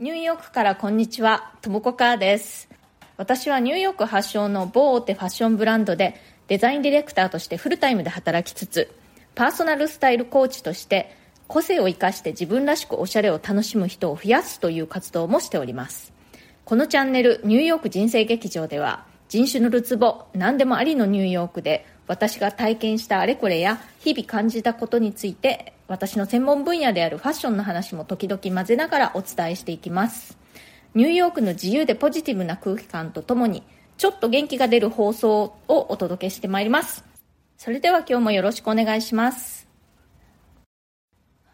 ニューヨークからこんにちは、ともこかーです。私はニューヨーク発祥の某大手ファッションブランドでデザインディレクターとしてフルタイムで働きつつ、パーソナルスタイルコーチとして個性を生かして自分らしくおしゃれを楽しむ人を増やすという活動もしております。このチャンネルニューヨーク人生劇場では人種のるつぼ何でもありのニューヨークで私が体験したあれこれや日々感じたことについて私の専門分野であるファッションの話も時々混ぜながらお伝えしていきます。ニューヨークの自由でポジティブな空気感とともにちょっと元気が出る放送をお届けしてまいります。それでは今日もよろしくお願いします。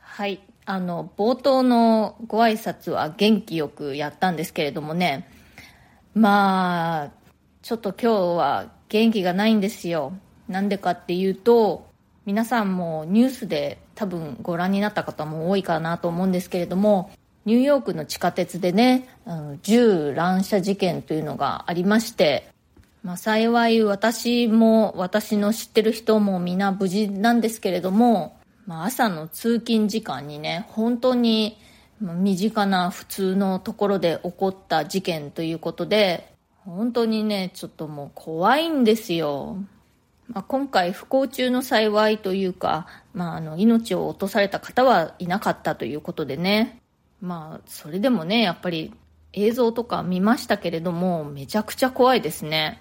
はい。あの冒頭のご挨拶は元気よくやったんですけれどもね。まあちょっと今日は元気がないんですよ。なんでかっていうと皆さんもニュースで多分ご覧になった方も多いかなと思うんですけれどもニューヨークの地下鉄でね、銃乱射事件というのがありまして、まあ、幸い私も私の知ってる人も皆無事なんですけれども、まあ、朝の通勤時間にね本当に身近な普通のところで起こった事件ということで本当にねちょっともう怖いんですよ。まあ、今回不幸中の幸いというか、まあ、あの命を落とされた方はいなかったということでね、まあ、それでもねやっぱり映像とか見ましたけれどもめちゃくちゃ怖いですね、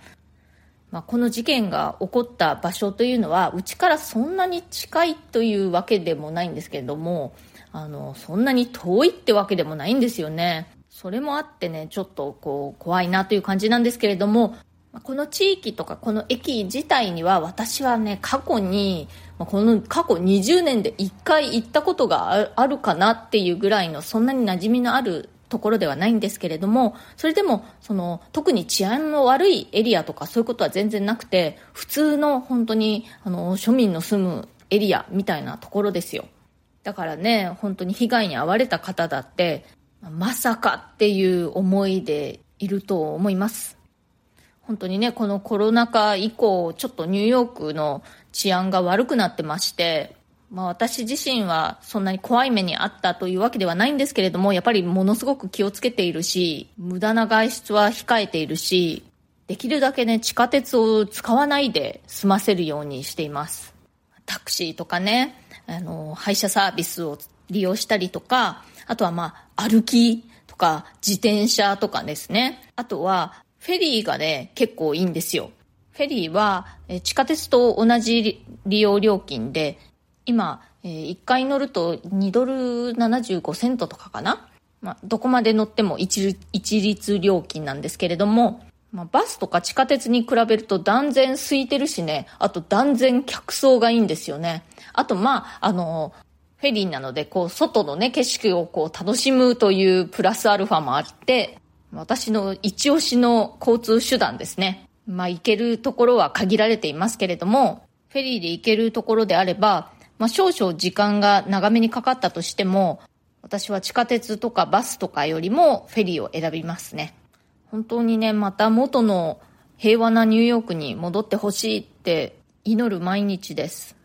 まあ、この事件が起こった場所というのはうちからそんなに近いというわけでもないんですけれどもあのそんなに遠いってわけでもないんですよね。それもあってねちょっとこう怖いなという感じなんですけれどもこの地域とかこの駅自体には私はね過去にこの過去20年で1回行ったことがあるかなっていうぐらいのそんなに馴染みのあるところではないんですけれどもそれでもその特に治安の悪いエリアとかそういうことは全然なくて普通の本当にあの庶民の住むエリアみたいなところですよ。だからね本当に被害に遭われた方だってまさかっていう思いでいると思います。本当にね、このコロナ禍以降、ちょっとニューヨークの治安が悪くなってまして、まあ私自身はそんなに怖い目にあったというわけではないんですけれども、やっぱりものすごく気をつけているし、無駄な外出は控えているし、できるだけね、地下鉄を使わないで済ませるようにしています。タクシーとかね、あの、配車サービスを利用したりとか、あとはまあ、歩きとか、自転車とかですね。あとは、フェリーがね、結構いいんですよ。フェリーは、え地下鉄と同じ利用料金で、今、え、1回乗ると2ドル75セントとかかな？まあ、どこまで乗っても一一律料金なんですけれども、まあ、バスとか地下鉄に比べると断然空いてるしね、あと断然客層がいいんですよね。あと、まあ、あの、フェリーなので、こう、外のね、景色をこう、楽しむというプラスアルファもあって、私の一押しの交通手段ですね。まあ行けるところは限られていますけれども、フェリーで行けるところであれば、まあ少々時間が長めにかかったとしても、私は地下鉄とかバスとかよりもフェリーを選びますね。本当にね、また元の平和なニューヨークに戻ってほしいって祈る毎日です。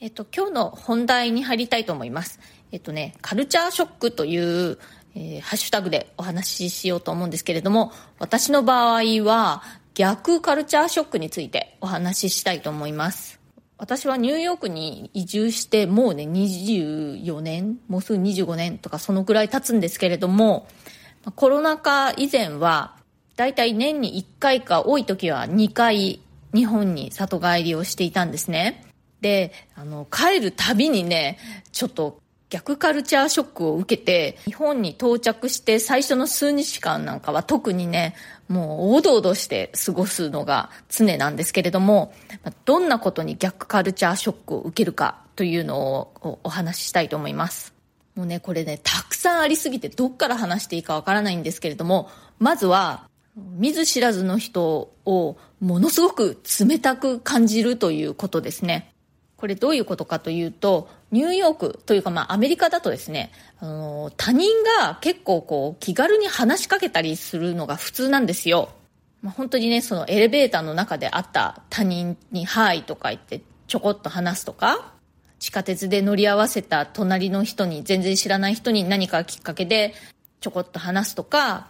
えっと、今日の本題に入りたいと思います。えっとね、カルチャーショックというえー、ハッシュタグでお話ししようと思うんですけれども、私の場合は逆カルチャーショックについてお話ししたいと思います。私はニューヨークに移住してもうね24年もうすぐ25年とかそのくらい経つんですけれどもコロナ禍以前はだいたい年に1回か多い時は2回日本に里帰りをしていたんですねであの帰るたびにねちょっと逆カルチャーショックを受けて、日本に到着して最初の数日間なんかは特にね、もうおどおどして過ごすのが常なんですけれども、どんなことに逆カルチャーショックを受けるかというのをお話ししたいと思います。もうね、これね、たくさんありすぎてどっから話していいかわからないんですけれども、まずは、見ず知らずの人をものすごく冷たく感じるということですね。これどういうことかというと、ニューヨークというかまあアメリカだとですね、あの他人が結構こう気軽に話しかけたりするのが普通なんですよ。まあ、本当にね、そのエレベーターの中で会った他人にはいとか言ってちょこっと話すとか、地下鉄で乗り合わせた隣の人に全然知らない人に何かきっかけでちょこっと話すとか、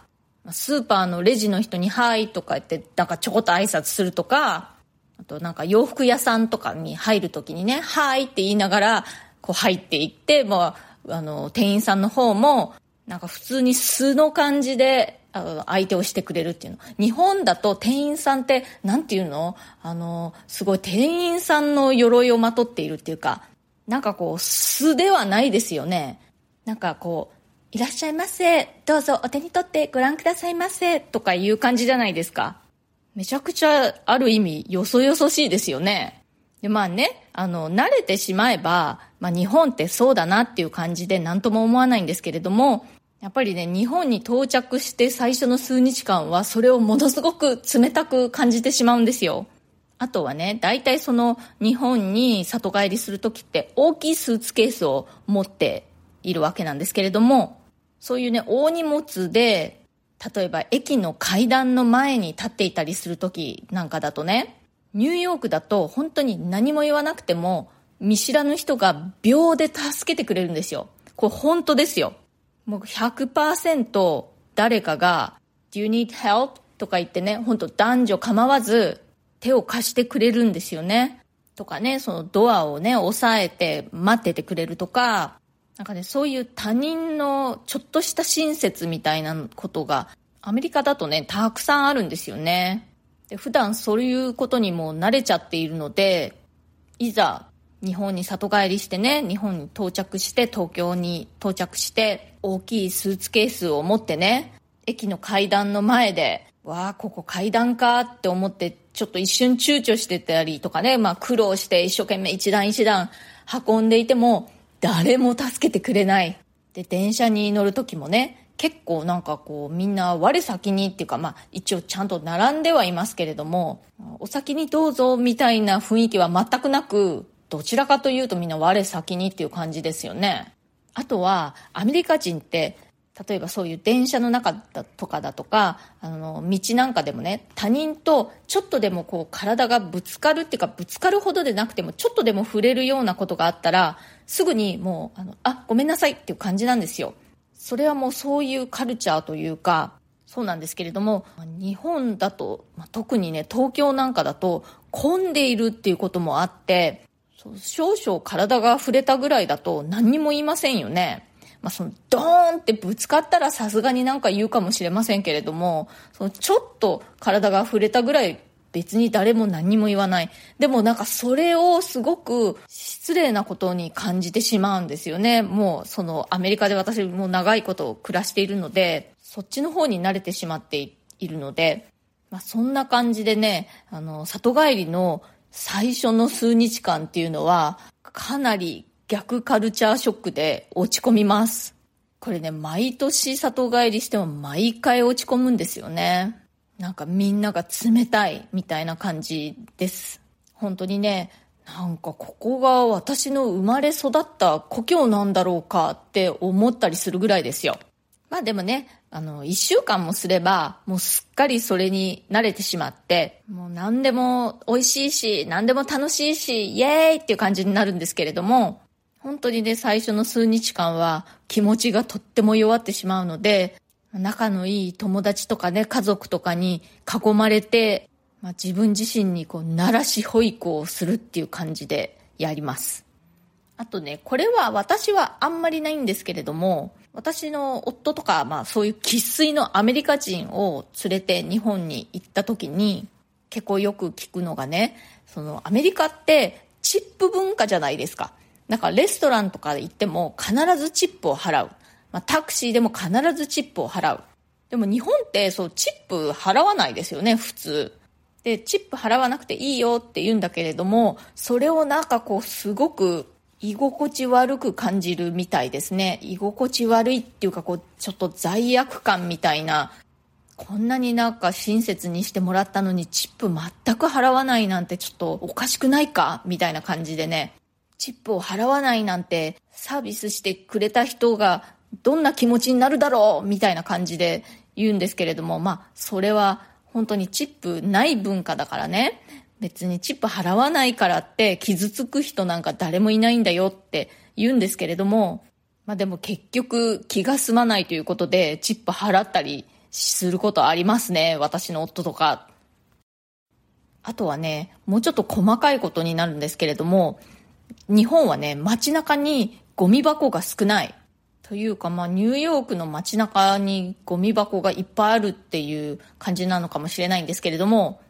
スーパーのレジの人に、はいとか言って、なんかちょこっと挨拶するとか、あとなんか洋服屋さんとかに入るときにね、はいって言いながら、こう入っていって、まあ、あの、店員さんの方も、なんか普通に素の感じで、相手をしてくれるっていうの。日本だと店員さんって、なんていうの？あの、すごい店員さんの鎧をまとっているっていうか、なんかこう、素ではないですよね。なんかこう、いらっしゃいませ。どうぞお手に取ってご覧くださいませ。とかいう感じじゃないですか。めちゃくちゃある意味よそよそしいですよね。で、まあね、あの、慣れてしまえば、まあ日本ってそうだなっていう感じで何とも思わないんですけれども、やっぱりね、日本に到着して最初の数日間はそれをものすごく冷たく感じてしまうんですよ。あとはね、大体その日本に里帰りするときって大きいスーツケースを持っているわけなんですけれども、そういうね、大荷物で例えば駅の階段の前に立っていたりする時なんかだとね、ニューヨークだと本当に何も言わなくても見知らぬ人が秒で助けてくれるんですよ。これ本当ですよ。もう100%誰かが Do you need help? とか言ってね、本当男女構わず手を貸してくれるんですよね。とかね、そのドアをね、押さえて待っててくれるとか、なんかね、そういう他人のちょっとした親切みたいなことが、アメリカだとね、たくさんあるんですよね。で普段そういうことにも慣れちゃっているので、いざ日本に里帰りしてね、日本に到着して、東京に到着して、大きいスーツケースを持ってね、駅の階段の前で、わあ、ここ階段かって思って、ちょっと一瞬躊躇してたりとかね、まあ苦労して一生懸命一段一段運んでいても、誰も助けてくれない。で、電車に乗る時もね、結構なんかこうみんな我先にっていうかまあ一応ちゃんと並んではいますけれども、お先にどうぞみたいな雰囲気は全くなく、どちらかというとみんな我先にっていう感じですよね。あとはアメリカ人って例えばそういう電車の中だとかだとか、あの、道なんかでもね、他人とちょっとでもこう体がぶつかるっていうか、ぶつかるほどでなくても、ちょっとでも触れるようなことがあったら、すぐにもう、あの、あ、ごめんなさいっていう感じなんですよ。それはもうそういうカルチャーというか、そうなんですけれども、日本だとま、特にね、東京なんかだと、混んでいるっていうこともあって、少々体が触れたぐらいだと何にも言いませんよね。まあ、そのドーンってぶつかったらさすがになんか言うかもしれませんけれども、そのちょっと体が触れたぐらい別に誰も何も言わない。でもなんかそれをすごく失礼なことに感じてしまうんですよね。もうそのアメリカで私も長いこと暮らしているので、そっちの方に慣れてしまっているので、まあ、そんな感じでね、あの、里帰りの最初の数日間っていうのは、かなり逆カルチャーショックで落ち込みます。これね、毎年里帰りしても毎回落ち込むんですよね。なんかみんなが冷たいみたいな感じです。本当にね、なんかここが私の生まれ育った故郷なんだろうかって思ったりするぐらいですよ。まあでもね、あの、一週間もすれば、もうすっかりそれに慣れてしまって、もう何でも美味しいし、何でも楽しいし、イエーイっていう感じになるんですけれども、本当にね、最初の数日間は気持ちがとっても弱ってしまうので、仲のいい友達とかね、家族とかに囲まれて、まあ、自分自身にこう、鳴らし保育をするっていう感じでやります。あとね、これは私はあんまりないんですけれども、私の夫とか、まあそういう生粋のアメリカ人を連れて日本に行った時に、結構よく聞くのがね、そのアメリカってチップ文化じゃないですか。なんかレストランとか行っても必ずチップを払う。まあ、タクシーでも必ずチップを払う。でも日本ってそうチップ払わないですよね、普通。で、チップ払わなくていいよって言うんだけれども、それをなんかこうすごく居心地悪く感じるみたいですね。居心地悪いっていうかこうちょっと罪悪感みたいな、こんなになんか親切にしてもらったのにチップ全く払わないなんてちょっとおかしくないかみたいな感じでね。チップを払わないなんてサービスしてくれた人がどんな気持ちになるだろうみたいな感じで言うんですけれども、まあ、それは本当にチップない文化だからね。別にチップ払わないからって傷つく人なんか誰もいないんだよって言うんですけれども、まあでも結局気が済まないということでチップ払ったりすることありますね。私の夫とか。あとはね、もうちょっと細かいことになるんですけれども、日本はね、街中にゴミ箱が少ない。というか、まあ、ニューヨークの街中にゴミ箱がいっぱいあるっていう感じなのかもしれないんですけれども、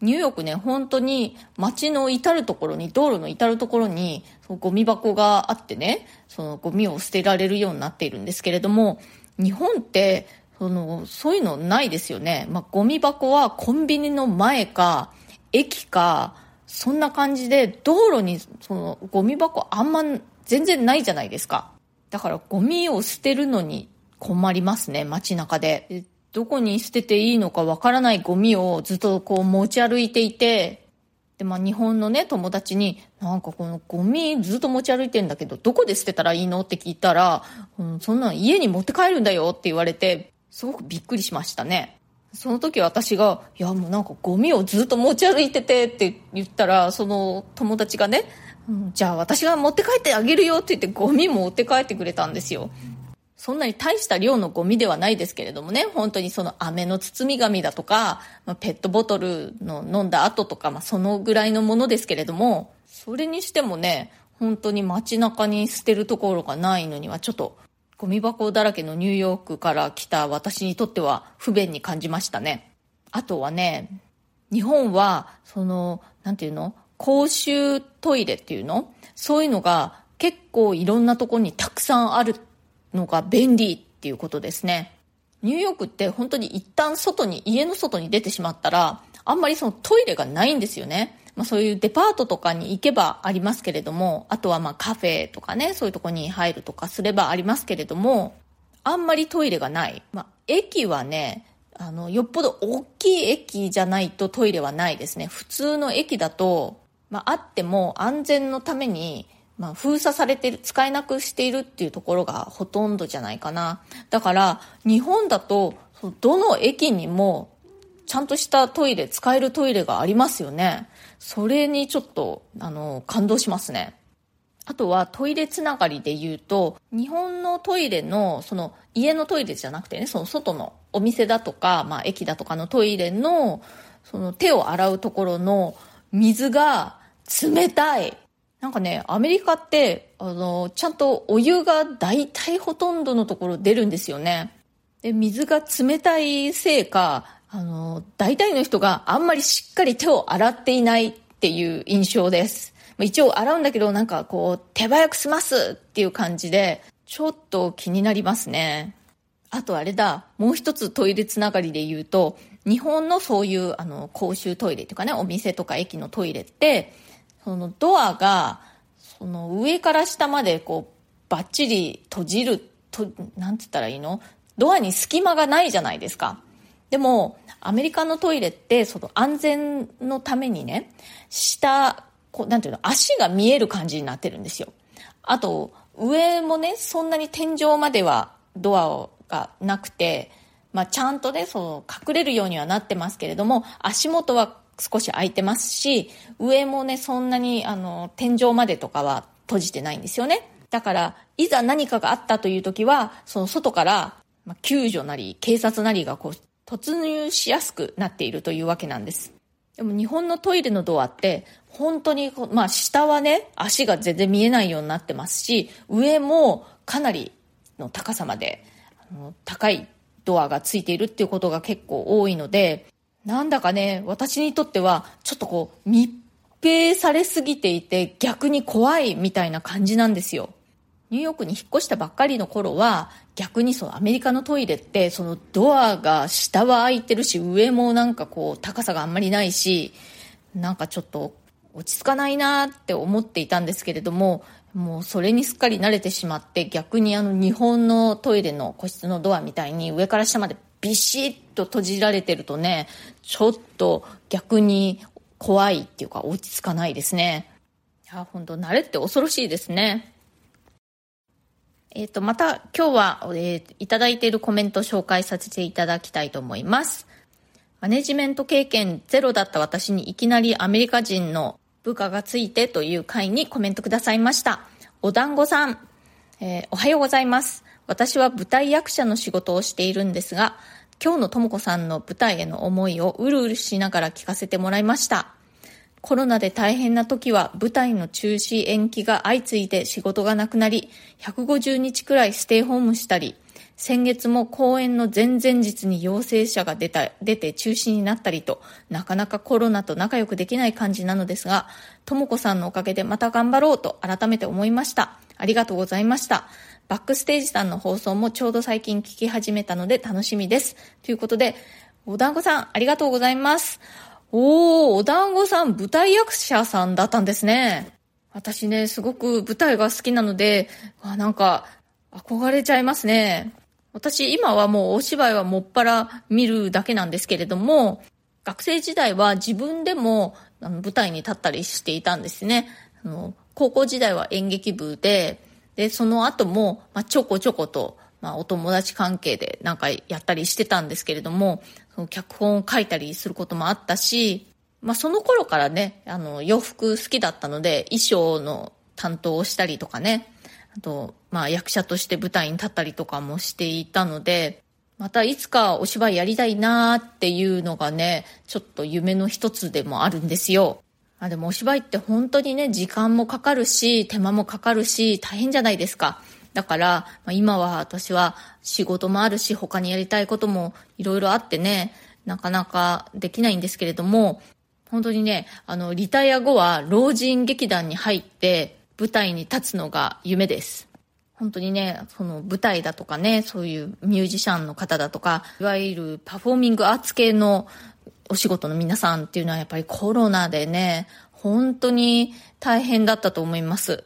ニューヨークね、本当に街の至るところに、道路の至るところに、そのゴミ箱があってね、そのゴミを捨てられるようになっているんですけれども、日本って、その、そういうのないですよね。まあ、ゴミ箱はコンビニの前か、駅か、そんな感じで、道路に、その、ゴミ箱あんま全然ないじゃないですか。だからゴミを捨てるのに困りますね、街中で。どこに捨てていいのかわからないゴミをずっとこう持ち歩いていて、で、まあ日本のね、友達に、なんかこのゴミずっと持ち歩いてんだけど、どこで捨てたらいいのって聞いたら、うん、そんなの家に持って帰るんだよって言われて、すごくびっくりしましたね。その時私が、いやもうなんかゴミをずっと持ち歩いててって言ったら、その友達がね、うん、じゃあ私が持って帰ってあげるよって言ってゴミも持って帰ってくれたんですよ。そんなに大した量のゴミではないですけれどもね、本当にその飴の包み紙だとか、ま、ペットボトルの飲んだ後とか、まあ、そのぐらいのものですけれども、それにしてもね、本当に街中に捨てるところがないのにはちょっとゴミ箱だらけのニューヨークから来た私にとっては不便に感じましたね。あとはね、日本は、その、なんていうの？公衆トイレっていうの？そういうのが結構いろんなところにたくさんあるのが便利っていうことですね。ニューヨークって本当に一旦外に、家の外に出てしまったら、あんまりそのトイレがないんですよね。まあそういうデパートとかに行けばありますけれども、あとはまあカフェとかね、そういうとこに入るとかすればありますけれども、あんまりトイレがない。まあ駅はね、あの、よっぽど大きい駅じゃないとトイレはないですね。普通の駅だと、まあ、あっても安全のために、まあ、封鎖されてる、使えなくしているっていうところがほとんどじゃないかな。だから、日本だと、どの駅にも、ちゃんとしたトイレ、使えるトイレがありますよね。それにちょっと、あの、感動しますね。あとはトイレつながりで言うと、日本のトイレの、その家のトイレじゃなくてね、その外のお店だとか、まあ駅だとかのトイレの、その手を洗うところの水が冷たい。なんかね、アメリカって、あの、ちゃんとお湯が大体ほとんどのところ出るんですよね。で、水が冷たいせいか、あの、大体の人があんまりしっかり手を洗っていないっていう印象です。一応洗うんだけど、なんかこう、手早く済ますっていう感じで、ちょっと気になりますね。あとあれだ、もう一つトイレつながりで言うと、日本のそういうあの公衆トイレというかね、お店とか駅のトイレって、そのドアが、その上から下までこう、バッチリ閉じる、と、なんて言ったらいいの？ドアに隙間がないじゃないですか。でも、アメリカのトイレって、その安全のためにね、下、こう、なんていうの、足が見える感じになってるんですよ。あと、上もね、そんなに天井まではドアがなくて、まあ、ちゃんとね、その、隠れるようにはなってますけれども、足元は少し開いてますし、上もね、そんなに、あの、天井までとかは閉じてないんですよね。だから、いざ何かがあったという時は、その外から、まあ、救助なり、警察なりがこう、突入しやすくなっているというわけなんです。でも日本のトイレのドアって、本当に、まあ下はね、足が全然見えないようになってますし、上もかなりの高さまで、あの高いドアがついているっていうことが結構多いので、なんだかね、私にとっては、ちょっとこう、密閉されすぎていて逆に怖いみたいな感じなんですよ。ニューヨークに引っ越したばっかりの頃は、逆にそのアメリカのトイレって、そのドアが下は開いてるし、上もなんかこう高さがあんまりないし、なんかちょっと落ち着かないなって思っていたんですけれども、もうそれにすっかり慣れてしまって逆にあの日本のトイレの個室のドアみたいに上から下までビシッと閉じられてるとね、ちょっと逆に怖いっていうか落ち着かないですね。いや、本当慣れって恐ろしいですね。えっ、ー、と、また今日は、えー、いただいているコメントを紹介させていただきたいと思います。マネジメント経験ゼロだった私にいきなりアメリカ人の部下がついてという回にコメントくださいました。お団子さん、えー、おはようございます。私は舞台役者の仕事をしているんですが、今日のともこさんの舞台への思いをうるうるしながら聞かせてもらいました。コロナで大変な時は舞台の中止延期が相次いで仕事がなくなり、150日くらいステイホームしたり、先月も公演の前々日に陽性者が出た、出て中止になったりと、なかなかコロナと仲良くできない感じなのですが、ともこさんのおかげでまた頑張ろうと改めて思いました。ありがとうございました。バックステージさんの放送もちょうど最近聞き始めたので楽しみです。ということで、お団子さん、ありがとうございます。おー、お団子さん、舞台役者さんだったんですね。私ね、すごく舞台が好きなので、あなんか、憧れちゃいますね。私、今はもうお芝居はもっぱら見るだけなんですけれども、学生時代は自分でもあの舞台に立ったりしていたんですね。あの高校時代は演劇部で、で、その後も、まあ、ちょこちょこと、まあ、お友達関係でなんかやったりしてたんですけれども、その脚本を書いたりすることもあったし、まあ、その頃からね、あの、洋服好きだったので、衣装の担当をしたりとかね、あと、まあ、役者として舞台に立ったりとかもしていたので、またいつかお芝居やりたいなーっていうのがね、ちょっと夢の一つでもあるんですよ。あでもお芝居って本当にね、時間もかかるし、手間もかかるし、大変じゃないですか。だから、まあ、今は私は仕事もあるし、他にやりたいこともいろいろあってね、なかなかできないんですけれども、本当にね、あの、リタイア後は老人劇団に入って舞台に立つのが夢です。本当にね、その舞台だとかね、そういうミュージシャンの方だとか、いわゆるパフォーミングアーツ系のお仕事の皆さんっていうのはやっぱりコロナでね、本当に大変だったと思います。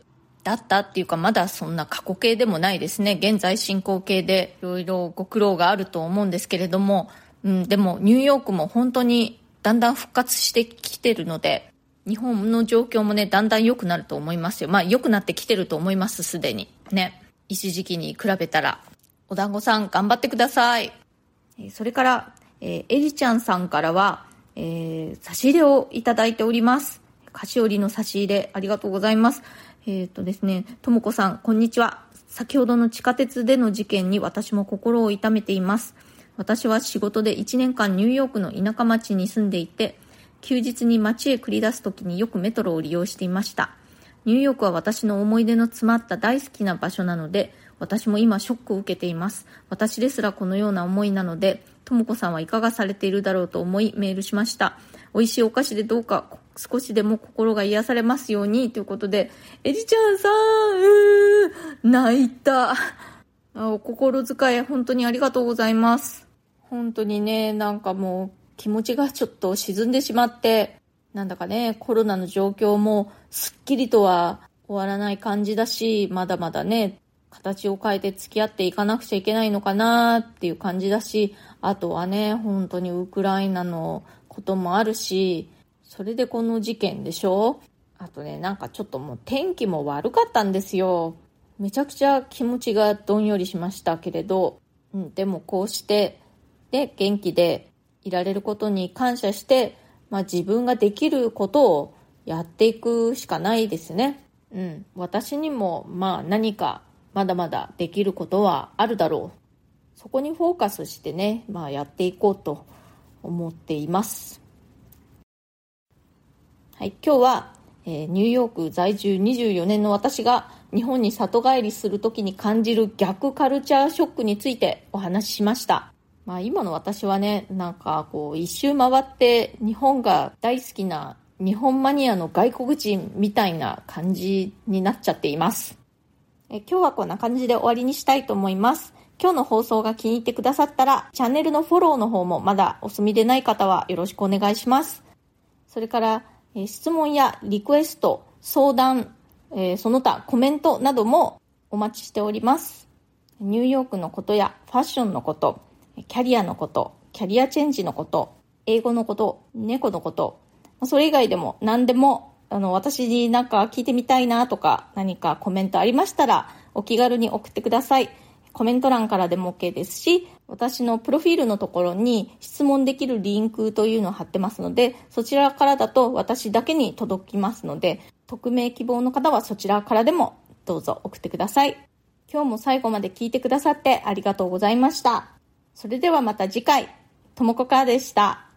だったっていうかまだそんな過去形でもないですね。現在進行形でいろいろご苦労があると思うんですけれども、うん、でもニューヨークも本当にだんだん復活してきてるので、日本の状況もね、だんだん良くなると思いますよ。まあ良くなってきてると思います、すでに。ね。一時期に比べたら。お団子さん頑張ってください。それから、えー、エリちゃんさんからは、えー、差し入れをいただいております。菓子折りの差し入れ、ありがとうございます。えっ、ー、とですね、ともこさん、こんにちは。先ほどの地下鉄での事件に私も心を痛めています。私は仕事で1年間ニューヨークの田舎町に住んでいて、休日に街へ繰り出す時によくメトロを利用していました。ニューヨークは私の思い出の詰まった大好きな場所なので、私も今ショックを受けています。私ですらこのような思いなので、ともこさんはいかがされているだろうと思いメールしました。美味しいお菓子でどうか少しでも心が癒されますようにということで、エリちゃんさん、泣いた。お心遣い本当にありがとうございます。本当にね、なんかもう気持ちがちょっと沈んでしまって、なんだかね、コロナの状況もすっきりとは終わらない感じだし、まだまだね、形を変えて付き合っていかなくちゃいけないのかなっていう感じだし、あとはね、本当にウクライナのこともあるし、それでこの事件でしょ？あとね、なんかちょっともう天気も悪かったんですよ。めちゃくちゃ気持ちがどんよりしましたけれど、うん、でもこうして、で、元気でいられることに感謝して、まあ自分ができることをやっていくしかないですね。うん。私にも、まあ何かまだまだできることはあるだろう。そこにフォーカスしてね、まあやっていこうと思っています。はい、今日は、えー、ニューヨーク在住24年の私が日本に里帰りするときに感じる逆カルチャーショックについてお話ししました。まあ今の私はね、なんかこう一周回って日本が大好きな日本マニアの外国人みたいな感じになっちゃっています。え今日はこんな感じで終わりにしたいと思います。今日の放送が気に入ってくださったら、チャンネルのフォローの方もまだお済みでない方はよろしくお願いします。それから、え質問やリクエスト、相談、えー、その他コメントなどもお待ちしております。ニューヨークのことやファッションのこと、キャリアのこと、キャリアチェンジのこと、英語のこと、猫のこと、それ以外でも何でもあの、私になんか聞いてみたいなとか、何かコメントありましたら、お気軽に送ってください。コメント欄からでも OK ですし、私のプロフィールのところに質問できるリンクというのを貼ってますので、そちらからだと私だけに届きますので、匿名希望の方はそちらからでもどうぞ送ってください。今日も最後まで聞いてくださってありがとうございました。それではまた次回、ともこかーでした。